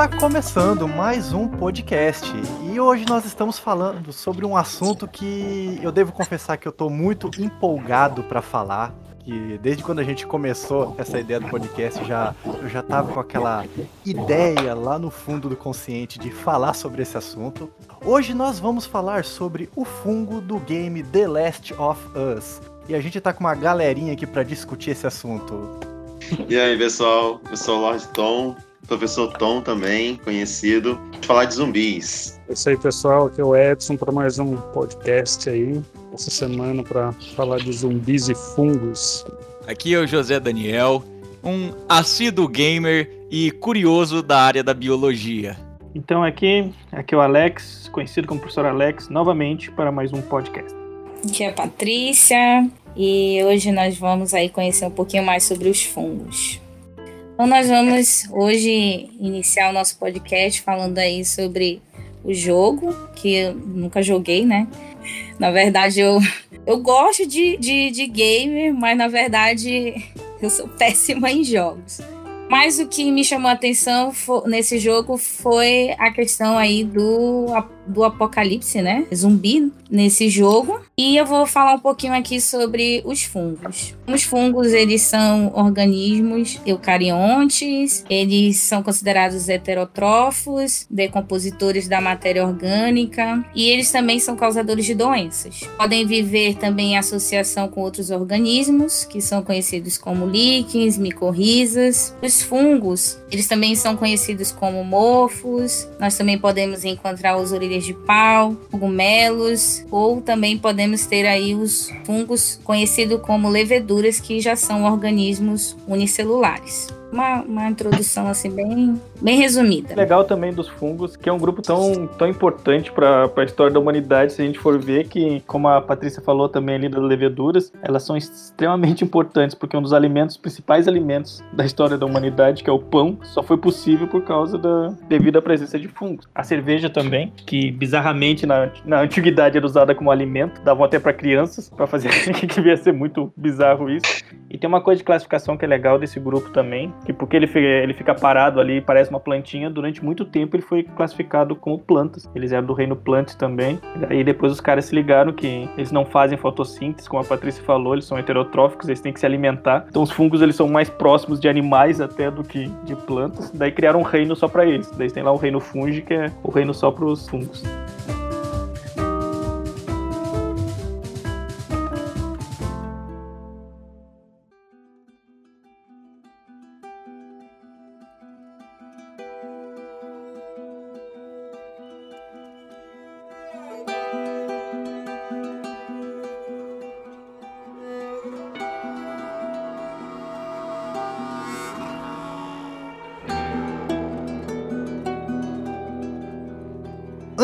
Está começando mais um podcast e hoje nós estamos falando sobre um assunto que eu devo confessar que eu estou muito empolgado para falar. Que desde quando a gente começou essa ideia do podcast, já, eu já estava com aquela ideia lá no fundo do consciente de falar sobre esse assunto. Hoje nós vamos falar sobre o fungo do game The Last of Us. E a gente está com uma galerinha aqui para discutir esse assunto. E aí, pessoal? Eu sou o Lord Tom, professor Tom também, conhecido, falar de zumbis. É isso aí, pessoal. Aqui é o Edson para mais um podcast aí, essa semana para falar de zumbis e fungos. Aqui é o José Daniel, um assíduo gamer e curioso da área da biologia. Então aqui, aqui é o Alex, conhecido como professor Alex, novamente para mais um podcast. Aqui é a Patrícia e hoje nós vamos aí conhecer um pouquinho mais sobre os fungos. Então nós vamos hoje iniciar o nosso podcast falando aí sobre o jogo, que eu nunca joguei, né? Na verdade, eu, eu gosto de, de, de gamer, mas na verdade eu sou péssima em jogos. Mas o que me chamou a atenção nesse jogo foi a questão aí do, do apocalipse, né? Zumbi nesse jogo. E eu vou falar um pouquinho aqui sobre os fungos. Os fungos, eles são organismos eucariontes, eles são considerados heterótrofos, decompositores da matéria orgânica e eles também são causadores de doenças. Podem viver também em associação com outros organismos, que são conhecidos como líquens, micorrizas. Os fungos, eles também são conhecidos como mofos. Nós também podemos encontrar os orelhas de pau, cogumelos, ou também podemos ter aí os fungos conhecidos como leveduras, que já são organismos unicelulares uma, uma introdução assim bem, bem resumida. Legal também dos fungos, que é um grupo tão, tão importante para a história da humanidade, se a gente for ver que, como a Patrícia falou também ali das leveduras, elas são extremamente importantes, porque um dos alimentos, principais alimentos da história da humanidade, que é o pão, só foi possível por causa da devido à presença de fungos. A cerveja também, que bizarramente na, na antiguidade era usada como alimento, davam até para crianças, para fazer que devia ser muito bizarro isso. E tem uma coisa de classificação que é legal desse grupo também, que porque ele ele fica parado ali, parece uma plantinha, durante muito tempo ele foi classificado como plantas. Eles eram do reino Plant também. Aí depois os caras se ligaram que eles não fazem fotossíntese, como a Patrícia falou, eles são heterotróficos, eles têm que se alimentar. Então os fungos eles são mais próximos de animais até do que de plantas. Daí criaram um reino só para eles. Daí tem lá o reino fungi, que é o reino só para os fungos.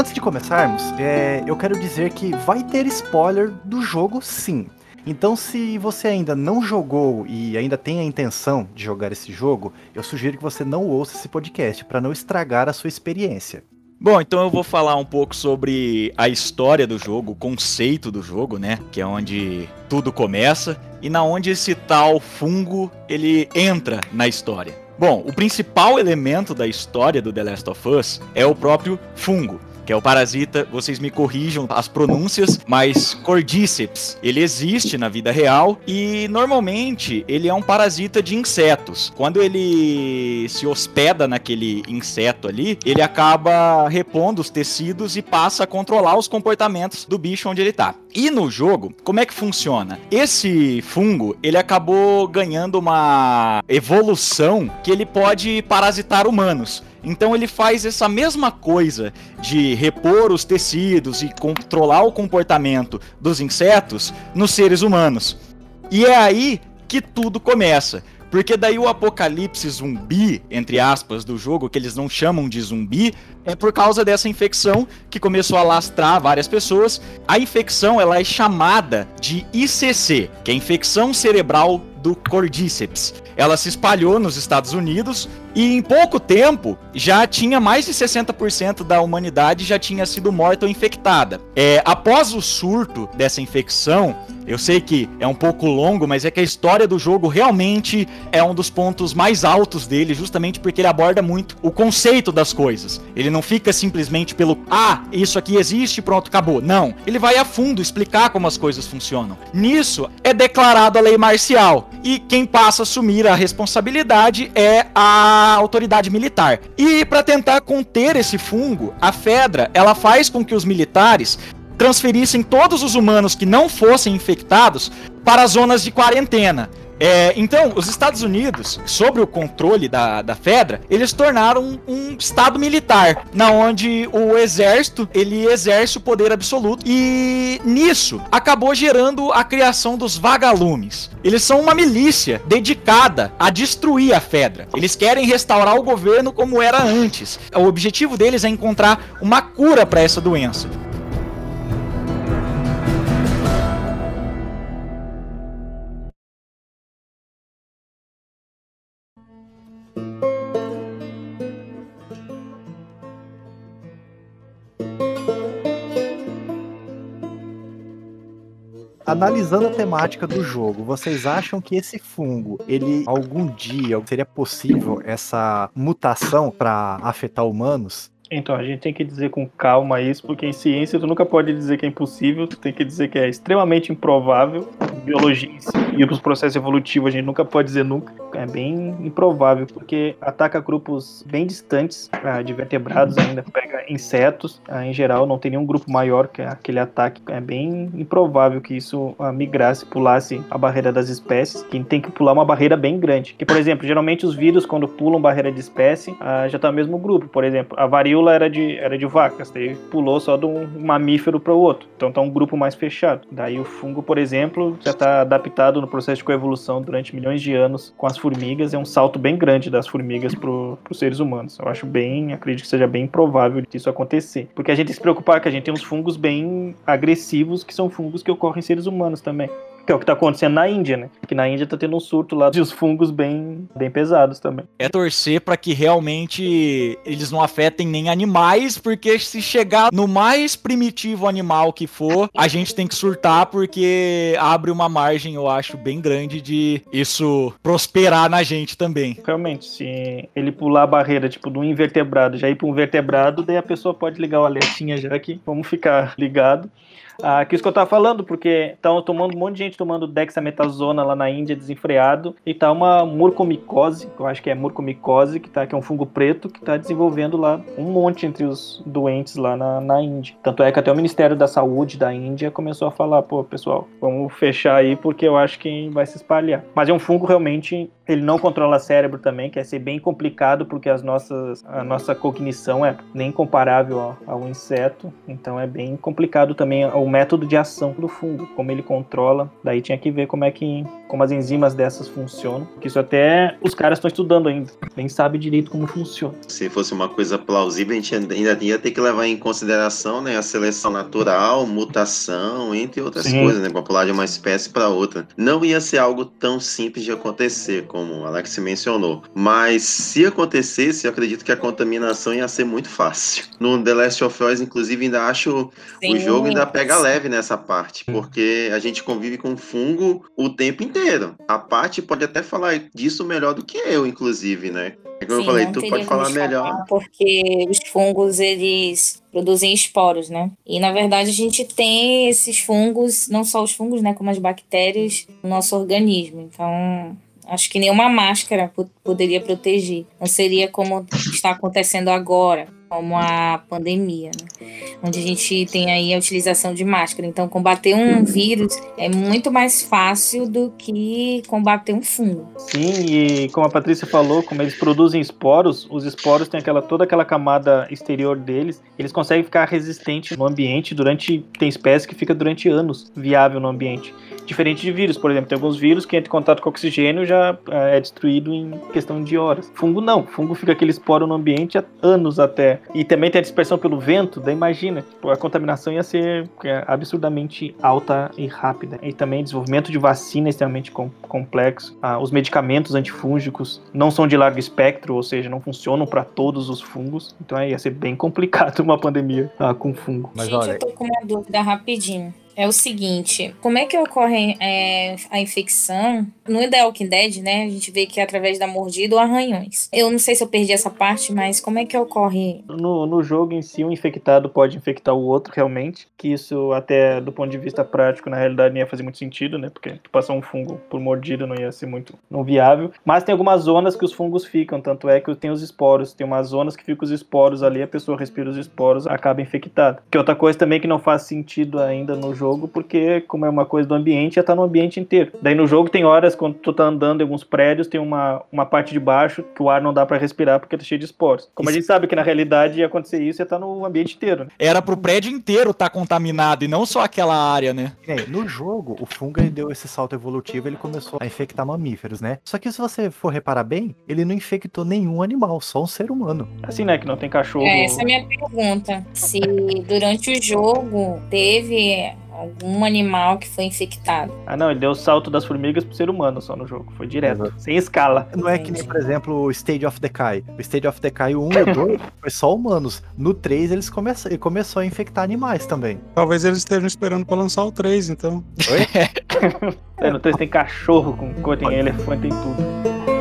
Antes de começarmos, é, eu quero dizer que vai ter spoiler do jogo sim. Então, se você ainda não jogou e ainda tem a intenção de jogar esse jogo, eu sugiro que você não ouça esse podcast para não estragar a sua experiência. Bom, então eu vou falar um pouco sobre a história do jogo, o conceito do jogo, né? Que é onde tudo começa e na onde esse tal fungo ele entra na história. Bom, o principal elemento da história do The Last of Us é o próprio fungo que é o parasita, vocês me corrijam as pronúncias, mas Cordyceps, ele existe na vida real e normalmente ele é um parasita de insetos. Quando ele se hospeda naquele inseto ali, ele acaba repondo os tecidos e passa a controlar os comportamentos do bicho onde ele tá. E no jogo, como é que funciona? Esse fungo, ele acabou ganhando uma evolução que ele pode parasitar humanos. Então ele faz essa mesma coisa de repor os tecidos e controlar o comportamento dos insetos nos seres humanos. E é aí que tudo começa. Porque daí o apocalipse zumbi, entre aspas, do jogo, que eles não chamam de zumbi, é por causa dessa infecção que começou a lastrar várias pessoas. A infecção ela é chamada de ICC, que é infecção cerebral do Cordyceps. Ela se espalhou nos Estados Unidos e em pouco tempo já tinha mais de 60% da humanidade já tinha sido morta ou infectada. É, após o surto dessa infecção, eu sei que é um pouco longo, mas é que a história do jogo realmente é um dos pontos mais altos dele, justamente porque ele aborda muito o conceito das coisas. Ele não fica simplesmente pelo ah, isso aqui existe, pronto, acabou. Não. Ele vai a fundo explicar como as coisas funcionam. Nisso é declarado a lei marcial. E quem passa a assumir a responsabilidade é a autoridade militar. E para tentar conter esse fungo, a Fedra ela faz com que os militares transferissem todos os humanos que não fossem infectados para zonas de quarentena. É, então, os Estados Unidos, sob o controle da, da Fedra, eles tornaram um, um, estado militar, na onde o exército ele exerce o poder absoluto e nisso acabou gerando a criação dos vagalumes. Eles são uma milícia dedicada a destruir a Fedra. Eles querem restaurar o governo como era antes. O objetivo deles é encontrar uma cura para essa doença. Analisando a temática do jogo, vocês acham que esse fungo, ele algum dia seria possível essa mutação para afetar humanos? Então, a gente tem que dizer com calma isso, porque em ciência tu nunca pode dizer que é impossível, tu tem que dizer que é extremamente improvável. Biologia e os processos evolutivos a gente nunca pode dizer nunca. É bem improvável, porque ataca grupos bem distantes ah, de vertebrados ainda, pega insetos, ah, em geral não tem nenhum grupo maior que aquele ataque. É bem improvável que isso ah, migrasse, pulasse a barreira das espécies, que tem que pular uma barreira bem grande. Que, por exemplo, geralmente os vírus, quando pulam barreira de espécie, já está no mesmo grupo. Por exemplo, a varíola era de, era de vacas, daí pulou só de um mamífero para o outro. Então tá um grupo mais fechado. Daí o fungo, por exemplo, já está adaptado no processo de coevolução durante milhões de anos com as formigas. É um salto bem grande das formigas para os seres humanos. Eu acho bem, acredito que seja bem provável disso acontecer. Porque a gente se preocupar que a gente tem uns fungos bem agressivos, que são fungos que ocorrem em seres humanos também. Que é o que está acontecendo na Índia, né? Que na Índia está tendo um surto lá de fungos bem, bem pesados também. É torcer para que realmente eles não afetem nem animais, porque se chegar no mais primitivo animal que for, a gente tem que surtar porque abre uma margem, eu acho, bem grande de isso prosperar na gente também. Realmente, se ele pular a barreira, tipo, do invertebrado, já ir para um vertebrado, daí a pessoa pode ligar o alertinha já aqui, vamos ficar ligado. Ah, que isso que eu tava falando, porque estão tomando um monte de gente tomando dexametasona lá na Índia desenfreado e tá uma murcomicose, que eu acho que é murcomicose, que tá que é um fungo preto que tá desenvolvendo lá um monte entre os doentes lá na, na Índia. Tanto é que até o Ministério da Saúde da Índia começou a falar, pô, pessoal, vamos fechar aí porque eu acho que vai se espalhar. Mas é um fungo realmente ele não controla cérebro também, que é ser bem complicado porque as nossas, a nossa cognição é nem comparável ao, ao inseto, então é bem complicado também o método de ação do fungo, como ele controla. Daí tinha que ver como é que como as enzimas dessas funcionam, que isso até os caras estão estudando ainda, nem sabe direito como funciona. Se fosse uma coisa plausível, a gente ainda ia ter que levar em consideração, né, a seleção natural, mutação, entre outras Sim. coisas, né, para pular de uma espécie para outra. Não ia ser algo tão simples de acontecer como o Alex mencionou. Mas se acontecesse, eu acredito que a contaminação ia ser muito fácil. No The Last of Us, inclusive, ainda acho Sim. o jogo ainda pega leve nessa parte, porque a gente convive com fungo o tempo inteiro. A parte pode até falar disso melhor do que eu, inclusive, né? É como Sim, eu falei, tu pode falar melhor. Porque os fungos, eles produzem esporos, né? E na verdade a gente tem esses fungos, não só os fungos, né, como as bactérias no nosso organismo. Então, Acho que nenhuma máscara poderia proteger. Não seria como está acontecendo agora, como a pandemia, né? onde a gente tem aí a utilização de máscara. Então, combater um vírus é muito mais fácil do que combater um fungo. Sim, e como a Patrícia falou, como eles produzem esporos, os esporos têm aquela toda aquela camada exterior deles, eles conseguem ficar resistentes no ambiente durante tem espécies que fica durante anos viável no ambiente. Diferente de vírus, por exemplo, tem alguns vírus que entra em contato com oxigênio já é destruído em questão de horas. Fungo não, fungo fica aquele esporo no ambiente há anos até e também tem a dispersão pelo vento, daí imagina, tipo, a contaminação ia ser é, absurdamente alta e rápida. E também desenvolvimento de vacina extremamente com, complexo. Ah, os medicamentos antifúngicos não são de largo espectro, ou seja, não funcionam para todos os fungos. Então é, ia ser bem complicado uma pandemia ah, com fungo. Mas, Gente, olha... eu tô com uma dúvida rapidinho é o seguinte: como é que ocorre é, a infecção? No The Walking Dead, né? A gente vê que é através da mordida ou arranhões. Eu não sei se eu perdi essa parte, mas como é que ocorre? No, no jogo em si, um infectado pode infectar o outro realmente. Que isso, até do ponto de vista prático, na realidade, não ia fazer muito sentido, né? Porque passar um fungo por mordida não ia ser muito não viável. Mas tem algumas zonas que os fungos ficam, tanto é que tem os esporos. Tem umas zonas que ficam os esporos ali, a pessoa respira os esporos, acaba infectada. Que outra coisa também que não faz sentido ainda no jogo jogo, porque como é uma coisa do ambiente, já tá no ambiente inteiro. Daí no jogo tem horas quando tu tá andando em alguns prédios, tem uma, uma parte de baixo que o ar não dá para respirar porque tá cheio de esporos. Como isso. a gente sabe que na realidade ia acontecer isso, ia tá no ambiente inteiro. Né? Era pro prédio inteiro estar tá contaminado e não só aquela área, né? no jogo, o fungo ele deu esse salto evolutivo, ele começou a infectar mamíferos, né? Só que se você for reparar bem, ele não infectou nenhum animal, só um ser humano. Assim, né? Que não tem cachorro. É, essa é a minha pergunta. Se durante o jogo teve algum animal que foi infectado. Ah, não, ele deu o salto das formigas pro ser humano só no jogo. Foi direto, sem escala. Não é que nem, por exemplo, o Stage of Decay. O Stage of Decay 1 e 2 foi só humanos. No 3 eles começam, ele começou a infectar animais também. Talvez eles estejam esperando pra lançar o 3, então. Oi? é, no 3 tem cachorro com cor, tem elefante, tem tudo.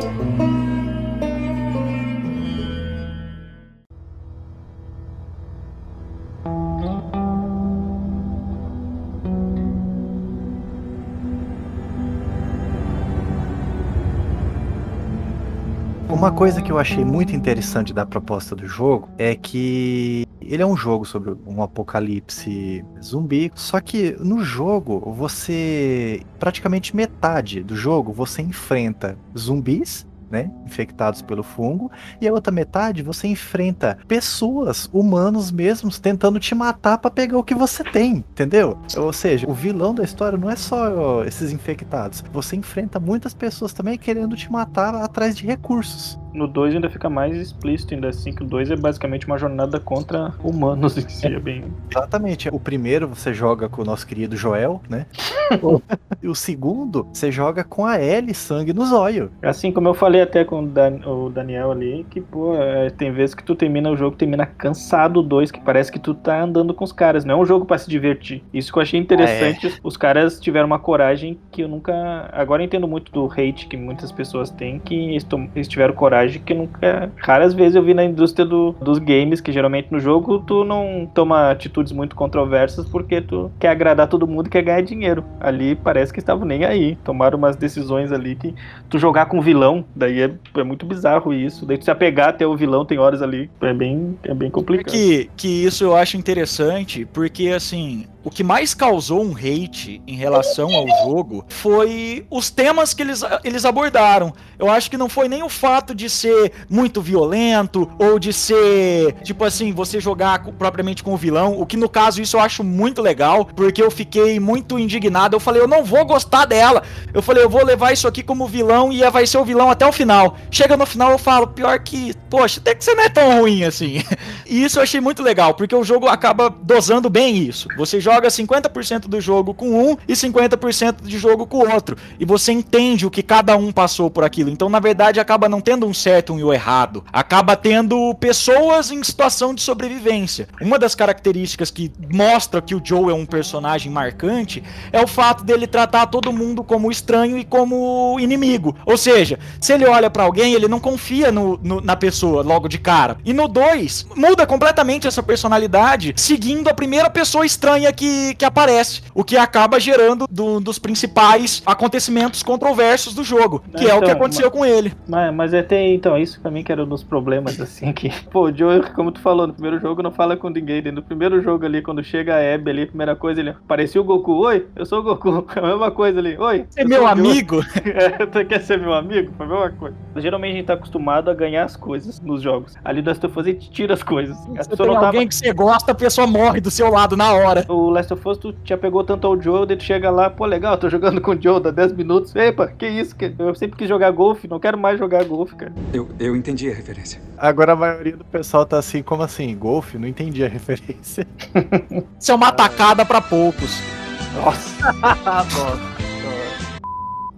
Uma coisa que eu achei muito interessante da proposta do jogo é que ele é um jogo sobre um apocalipse zumbi, só que no jogo você praticamente metade do jogo você enfrenta zumbis né, infectados pelo fungo, e a outra metade você enfrenta pessoas, humanos mesmos, tentando te matar para pegar o que você tem, entendeu? Ou seja, o vilão da história não é só esses infectados, você enfrenta muitas pessoas também querendo te matar atrás de recursos. No 2 ainda fica mais explícito, ainda assim, que o 2 é basicamente uma jornada contra humanos em si, é bem... Exatamente. O primeiro você joga com o nosso querido Joel, né? e o segundo, você joga com a Ellie, sangue no zóio. Assim como eu falei até com o, Dan o Daniel ali, que, pô, é, tem vezes que tu termina o jogo, termina cansado 2, que parece que tu tá andando com os caras, não é um jogo para se divertir. Isso que eu achei interessante, ah, é. os caras tiveram uma coragem que eu nunca... Agora eu entendo muito do hate que muitas pessoas têm, que eles tiveram coragem que nunca. Raras vezes eu vi na indústria do, dos games, que geralmente no jogo tu não toma atitudes muito controversas porque tu quer agradar todo mundo e quer ganhar dinheiro. Ali parece que estavam nem aí. Tomaram umas decisões ali que tu jogar com vilão, daí é, é muito bizarro isso. Daí tu se apegar até o vilão, tem horas ali. É bem, é bem complicado. Que, que isso eu acho interessante, porque assim, o que mais causou um hate em relação ao jogo foi os temas que eles, eles abordaram. Eu acho que não foi nem o fato de ser muito violento ou de ser, tipo assim, você jogar propriamente com o vilão, o que no caso isso eu acho muito legal, porque eu fiquei muito indignado. Eu falei, eu não vou gostar dela. Eu falei, eu vou levar isso aqui como vilão e vai ser o vilão até o final. Chega no final eu falo, pior que, poxa, até que você não é tão ruim assim. E isso eu achei muito legal, porque o jogo acaba dosando bem isso. Você joga joga 50% do jogo com um e 50% de jogo com o outro. E você entende o que cada um passou por aquilo. Então, na verdade, acaba não tendo um certo e um errado. Acaba tendo pessoas em situação de sobrevivência. Uma das características que mostra que o Joe é um personagem marcante é o fato dele tratar todo mundo como estranho e como inimigo. Ou seja, se ele olha para alguém, ele não confia no, no, na pessoa logo de cara. E no 2, muda completamente essa personalidade, seguindo a primeira pessoa estranha que que, aparece, o que acaba gerando do, dos principais acontecimentos controversos do jogo, que então, é o que então, aconteceu mas, com ele. Mas, mas é até então, isso pra mim que era um dos problemas, assim, que, pô, o Joe, como tu falou, no primeiro jogo não fala com ninguém, no primeiro jogo ali, quando chega a Abby ali, a primeira coisa, ele parecia o Goku, oi, eu sou o Goku, a mesma coisa ali, oi. Você é meu amigo? é, tu quer ser meu amigo? Foi a mesma coisa. Geralmente a gente tá acostumado a ganhar as coisas nos jogos. Ali das tu fazer, tira as coisas. As você tem alguém tava... que você gosta, a pessoa morre do seu lado na hora. O Last of Us, tu te apegou tanto ao Joe, daí tu chega lá, pô, legal, tô jogando com o Joe, dá 10 minutos. Epa, que isso? Eu sempre quis jogar golfe, não quero mais jogar golfe, cara. Eu, eu entendi a referência. Agora a maioria do pessoal tá assim, como assim? Golfe? Não entendi a referência. Isso é uma atacada pra poucos. Nossa. Nossa.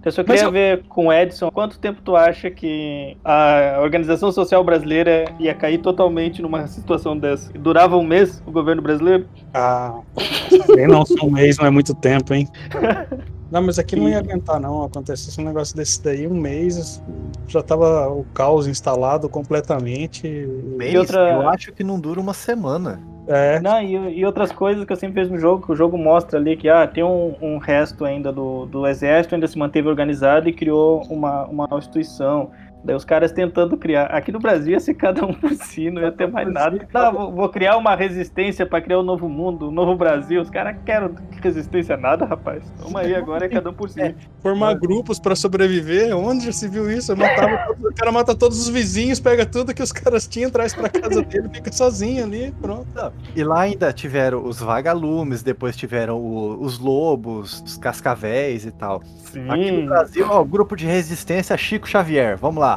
Eu só queria eu- ver com o Edson quanto tempo tu acha que a organização social brasileira ia cair totalmente numa situação dessa? Durava um mês o governo brasileiro? Ah, nem não, só um mês não é muito tempo, hein? Não, mas aqui não ia aguentar, não. Acontecesse um negócio desse daí, um mês, já tava o caos instalado completamente. Mês, outra- Eu acho que não dura uma semana. É, Não, e, e outras coisas que eu sempre vejo no jogo, que o jogo mostra ali que ah, tem um, um resto ainda do, do exército, ainda se manteve organizado e criou uma, uma instituição. Daí os caras tentando criar. Aqui no Brasil ia ser cada um por si, não ia ter mais nada. Não, vou, vou criar uma resistência pra criar um novo mundo, um novo Brasil. Os caras querem resistência nada, rapaz. Vamos aí agora, é cada um por si. formar grupos pra sobreviver, onde já se viu isso? Eu matava todos- o cara mata todos os vizinhos, pega tudo que os caras tinham, traz pra casa dele, fica sozinho ali, pronto. E lá ainda tiveram os vagalumes, depois tiveram o- os lobos, os cascavéis e tal. Aqui no Sim. Brasil, ó, grupo de resistência Chico Xavier. Vamos lá.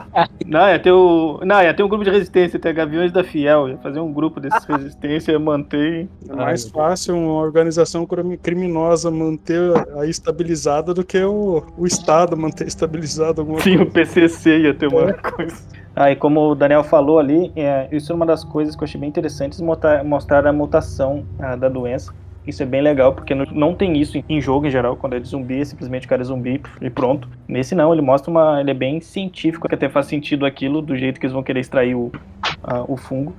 Não, ia ter o. Não, ia ter um grupo de resistência, ia ter Gaviões da Fiel, ia fazer um grupo desses resistência, ia manter. É mais fácil uma organização crimi- criminosa manter aí estabilizada do que o, o Estado manter estabilizado alguma Sim, coisa. o PCC ia ter uma coisa. Ah, e como o Daniel falou ali, é, isso é uma das coisas que eu achei bem interessantes, mostrar, mostrar a mutação ah, da doença. Isso é bem legal, porque não, tem isso em, jogo em geral, quando é de zumbi, é simplesmente o cara é zumbi e pronto. Nesse não, ele mostra uma. Ele é bem científico, que até faz sentido aquilo, do jeito que eles vão querer extrair o, o fungo.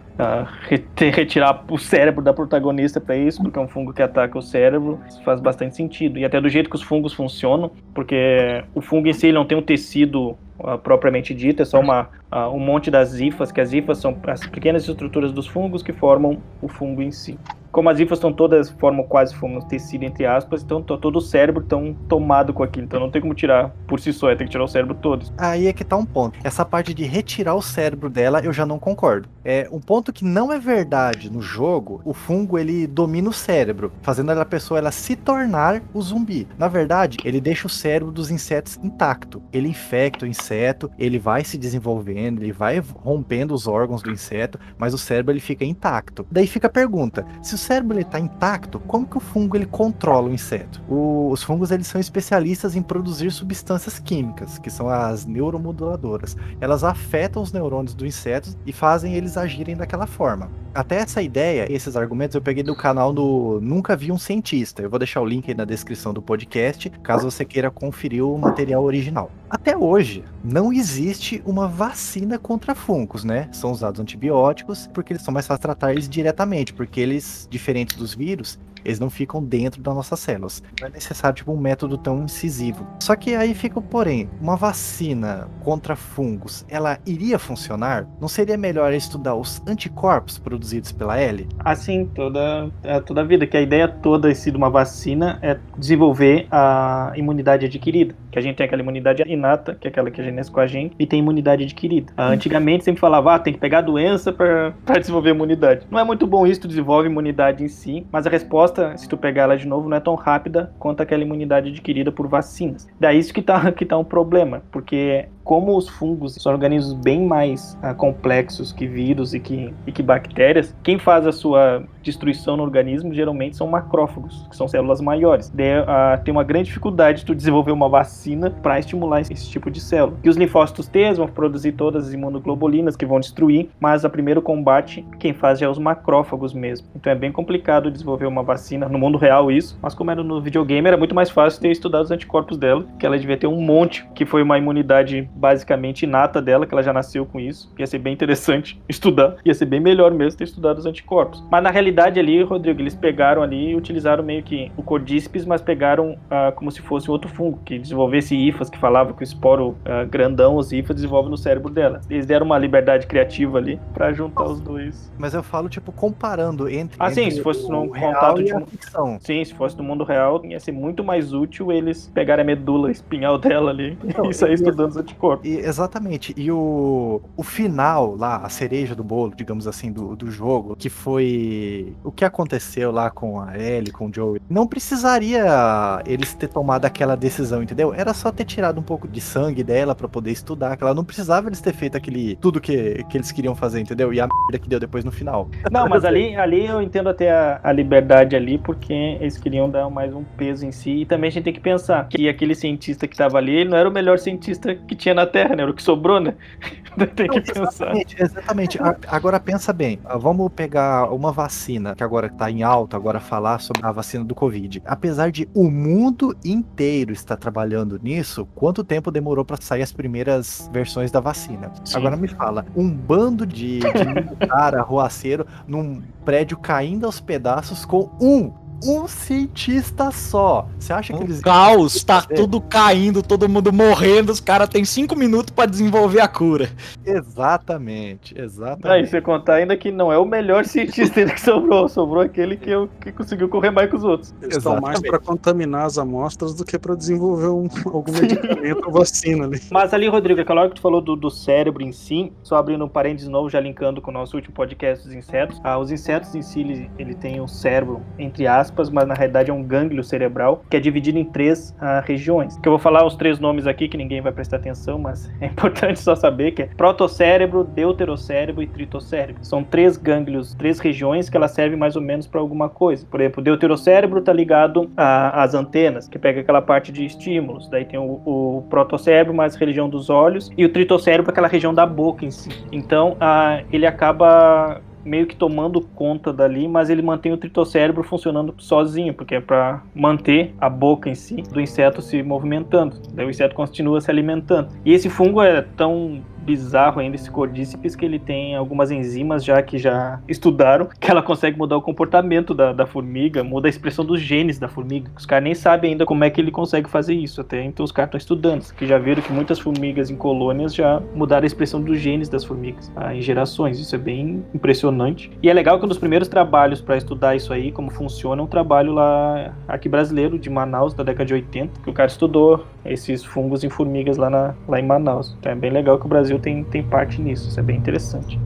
retirar o cérebro da protagonista para isso, porque é um fungo que ataca o cérebro, isso faz bastante sentido. E até do jeito que os fungos funcionam, porque o fungo em si ele não tem um tecido ah, propriamente dito, é só uma, ah, um monte das hifas, que as hifas são as pequenas estruturas dos fungos que formam o fungo em si. Como as hifas estão todas, formam quase formam tecido entre aspas, então to- todo o cérebro tão tomado com aquilo, então não tem como tirar por si só, tem que tirar o cérebro todo. Aí é que tá um ponto. Essa parte de retirar o cérebro dela, eu já não concordo. É um ponto que não é verdade no jogo. O fungo ele domina o cérebro, fazendo a pessoa ela se tornar o zumbi. Na verdade, ele deixa o cérebro dos insetos intacto. Ele infecta o inseto, ele vai se desenvolvendo, ele vai rompendo os órgãos do inseto, mas o cérebro ele fica intacto. Daí fica a pergunta: se o cérebro ele tá intacto, como que o fungo ele controla o inseto? O- os fungos eles são especialistas em produzir substâncias químicas, que são as neuromoduladoras. Elas afetam os neurônios do inseto e fazem eles agirem daquela forma. Até essa ideia, esses argumentos eu peguei do canal do Nunca Vi um Cientista. Eu vou deixar o link aí na descrição do podcast, caso você queira conferir o material original. Até hoje, não existe uma vacina contra fungos, né? São usados antibióticos porque eles são mais fáceis de tratar eles diretamente, porque eles, diferentes dos vírus, eles não ficam dentro das nossas células. Não é necessário tipo, um método tão incisivo. Só que aí fica o porém, uma vacina contra fungos, ela iria funcionar? Não seria melhor estudar os anticorpos produzidos pela L? Assim, toda, é, toda a vida, que a ideia toda de uma vacina é desenvolver a imunidade adquirida. Que a gente tem aquela imunidade inata, que é aquela que a gente nasce com a gente, e tem imunidade adquirida. Ah, Antigamente sempre falava, ah, tem que pegar a doença para desenvolver imunidade. Não é muito bom isso, tu desenvolve imunidade em si, mas a resposta, se tu pegar ela de novo, não é tão rápida quanto aquela imunidade adquirida por vacinas. Daí isso que tá, que tá um problema, porque como os fungos são organismos bem mais ah, complexos que vírus e que, e que bactérias, quem faz a sua destruição no organismo geralmente são macrófagos, que são células maiores. Daí, ah, tem uma grande dificuldade de tu desenvolver uma vacina para estimular esse tipo de célula. E os linfócitos T vão produzir todas as imunoglobulinas que vão destruir, mas a primeiro combate quem faz já é os macrófagos mesmo. Então é bem complicado desenvolver uma vacina no mundo real isso, mas como era no videogame era muito mais fácil ter estudado os anticorpos dela, que ela devia ter um monte, que foi uma imunidade basicamente inata dela, que ela já nasceu com isso. Ia ser bem interessante estudar, ia ser bem melhor mesmo ter estudado os anticorpos. Mas na realidade ali, Rodrigo, eles pegaram ali e utilizaram meio que o cordíceps, mas pegaram ah, como se fosse outro fungo, que desenvolvesse hifas, que falava que o esporo ah, grandão, os hifas, desenvolve no cérebro dela. Eles deram uma liberdade criativa ali pra juntar os dois. Mas eu falo, tipo, comparando entre, Ah, sim, entre se fosse num contato de ficção. Sim, se fosse no mundo real, ia ser muito mais útil eles pegarem a medula espinhal dela ali Não, e sair estudando os anticorpos. Concordo. E, exatamente. E o, o final lá, a cereja do bolo, digamos assim, do, do jogo, que foi o que aconteceu lá com a Ellie, com o Joey, não precisaria eles ter tomado aquela decisão, entendeu? Era só ter tirado um pouco de sangue dela para poder estudar, que ela não precisava eles ter feito aquele tudo que, que eles queriam fazer, entendeu? E a merda que deu depois no final. Não, mas ali, ali eu entendo até a, a liberdade ali, porque eles queriam dar mais um peso em si. E também a gente tem que pensar que aquele cientista que tava ali, ele não era o melhor cientista que tinha na Terra, né? Era o que sobrou, né? tem que Não, pensar. Exatamente, exatamente. A- Agora pensa bem, ah, vamos pegar uma vacina que agora tá em alta, agora falar sobre a vacina do Covid. Apesar de o mundo inteiro estar trabalhando nisso, quanto tempo demorou para sair as primeiras versões da vacina? Sim. Agora me fala, um bando de, de militar arruaceiro num prédio caindo aos pedaços com um, um cientista só. Você acha que Um eles caos, tá É. tudo caindo, todo mundo morrendo, os caras têm cinco minutos pra desenvolver a cura. Exatamente, Aí exatamente. você contar ainda que não é o melhor cientista ainda que sobrou, sobrou aquele que, eu, que conseguiu correr mais que os outros. Eles estão mais para contaminar as amostras do que para desenvolver um- algum medicamento ou vacina ali. Mas ali, Rodrigo, aquela hora que tu falou do, do cérebro em si, só abrindo um parênteses novo, já linkando com o nosso último podcast dos insetos. Ah, os insetos em si, ele, ele tem um cérebro, entre aspas, mas na realidade é um gânglio cerebral, que é dividido em três ah, regiões. Que eu vou falar os três nomes aqui, que ninguém vai prestar atenção, mas é importante só saber que é protocérebro, deuterocérebro e tritocérebro. São três gânglios, três regiões que elas servem mais ou menos para alguma coisa. Por exemplo, o deuterocérebro está ligado às antenas, que pega aquela parte de estímulos. Daí tem o, o protocérebro, mais região dos olhos, e o tritocérebro, aquela região da boca em si. Então, ah, ele acaba meio que tomando conta dali, mas ele mantém o tritocérebro funcionando sozinho, porque é para manter a boca em si do inseto se movimentando. Daí o inseto continua se alimentando. E esse fungo é tão bizarro ainda esse cordíceps que ele tem algumas enzimas já que já estudaram que ela consegue mudar o comportamento da, da formiga, muda a expressão dos genes da formiga. Os caras nem sabem ainda como é que ele consegue fazer isso, até então os caras estão estudando, que já viram que muitas formigas em colônias já mudaram a expressão dos genes das formigas ah, em gerações. Isso é bem impressionante. E é legal que um dos primeiros trabalhos para estudar isso aí, como funciona, é um trabalho lá aqui brasileiro de Manaus da década de 80, que o cara estudou esses fungos em formigas lá, na, lá em Manaus. Então é bem legal que o Brasil tem, tem parte nisso, isso é bem interessante.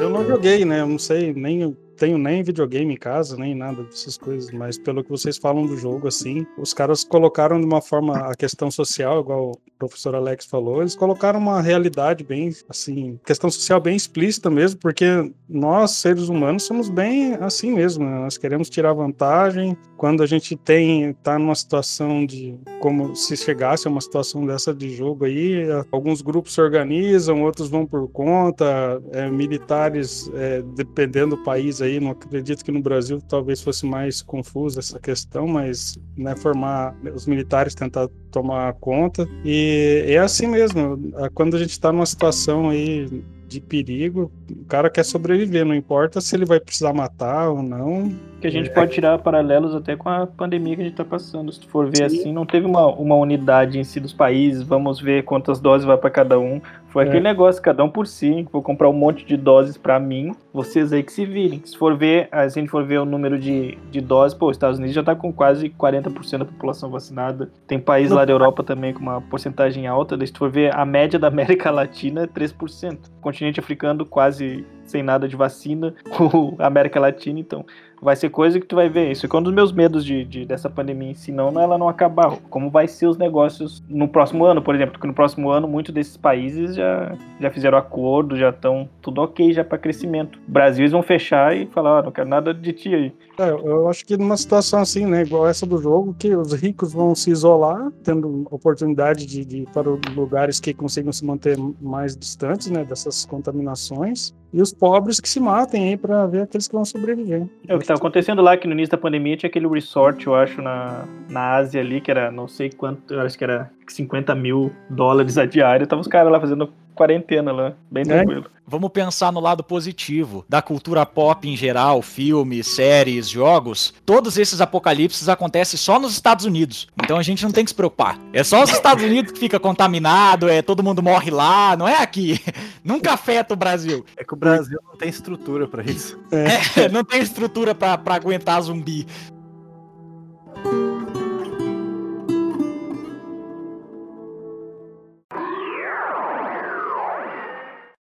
Eu não joguei, né? Eu não sei, nem tenho nem videogame em casa, nem nada dessas coisas, mas pelo que vocês falam do jogo, assim, os caras colocaram de uma forma a questão social, igual o professor Alex falou, eles colocaram uma realidade bem, assim, questão social bem explícita mesmo, porque nós, seres humanos, somos bem assim mesmo, né? Nós queremos tirar vantagem quando a gente tem, tá numa situação de, como se chegasse a uma situação dessa de jogo aí, alguns grupos se organizam, outros vão por conta, é, militares, é, dependendo do país aí, não acredito que no Brasil talvez fosse mais confusa essa questão, mas né, formar os militares tentar tomar conta. E é assim mesmo, quando a gente está numa situação aí de perigo, o cara quer sobreviver, não importa se ele vai precisar matar ou não. Que a gente pode tirar paralelos até com a pandemia que a gente está passando. Se tu for ver assim, não teve uma, uma unidade em si dos países, vamos ver quantas doses vai para cada um. Foi É. aquele negócio, cada um por si. Vou comprar um monte de doses para mim, vocês aí que se virem. Se for ver, se a gente for ver o número de, de doses, pô, os Estados Unidos já tá com quase 40% da população vacinada. Tem país lá da Europa também com uma porcentagem alta. Se tu for ver, a média da América Latina é 3%. O continente africano quase sem nada de vacina, com a América Latina, então vai ser coisa que tu vai ver. Isso é um dos meus medos de, de- dessa pandemia, se não ela não acabar. Como vai ser os negócios no próximo ano, por exemplo, porque no próximo ano muitos desses países já, já fizeram acordo, já estão tudo ok já para crescimento. O Brasil eles vão fechar e falar, ó, não quero nada de ti aí. É, eu acho que numa situação assim, né, igual essa do jogo, que os ricos vão se isolar, tendo oportunidade de, de ir para lugares que consigam se manter mais distantes, né, dessas contaminações, e os pobres que se matem aí para ver aqueles que vão sobreviver. É o que estava acontecendo lá, que no início da pandemia tinha aquele resort, eu acho, na, na Ásia ali, que era não sei quanto, eu acho que era 50 mil dólares a diária, tava os caras lá fazendo quarentena lá, bem tranquilo. Vamos pensar no lado positivo da cultura pop em geral, filmes, séries, jogos. Todos esses apocalipses acontecem só nos Estados Unidos. Então a gente não tem que se preocupar. É só os Estados Unidos que fica contaminado, é todo mundo morre lá, não é aqui. Nunca afeta o Brasil. É que o Brasil não tem estrutura pra isso. É, não tem estrutura pra aguentar zumbi.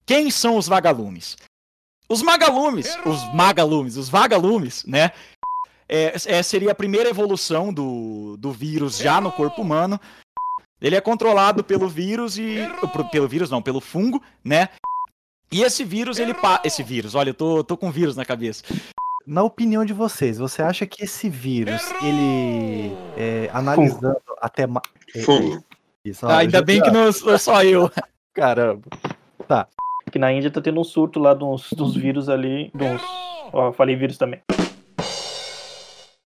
Quem são os vagalumes? Os magalumes, os magalumes, os vagalumes, né? É, é, seria a primeira evolução do, do vírus já no corpo humano. Ele é controlado pelo vírus e. Pelo vírus não, pelo fungo, né? E esse vírus, ele. Pa... Esse vírus, olha, eu tô, tô com vírus na cabeça. Na opinião de vocês, você acha que esse vírus, ele. É, analisando até. ma- é, Fungo. é, isso, Ah, ainda bem que não sou só eu. Caramba. Que na Índia tá tendo um surto lá uns, de uns vírus ali. Uns, ó, falei vírus também.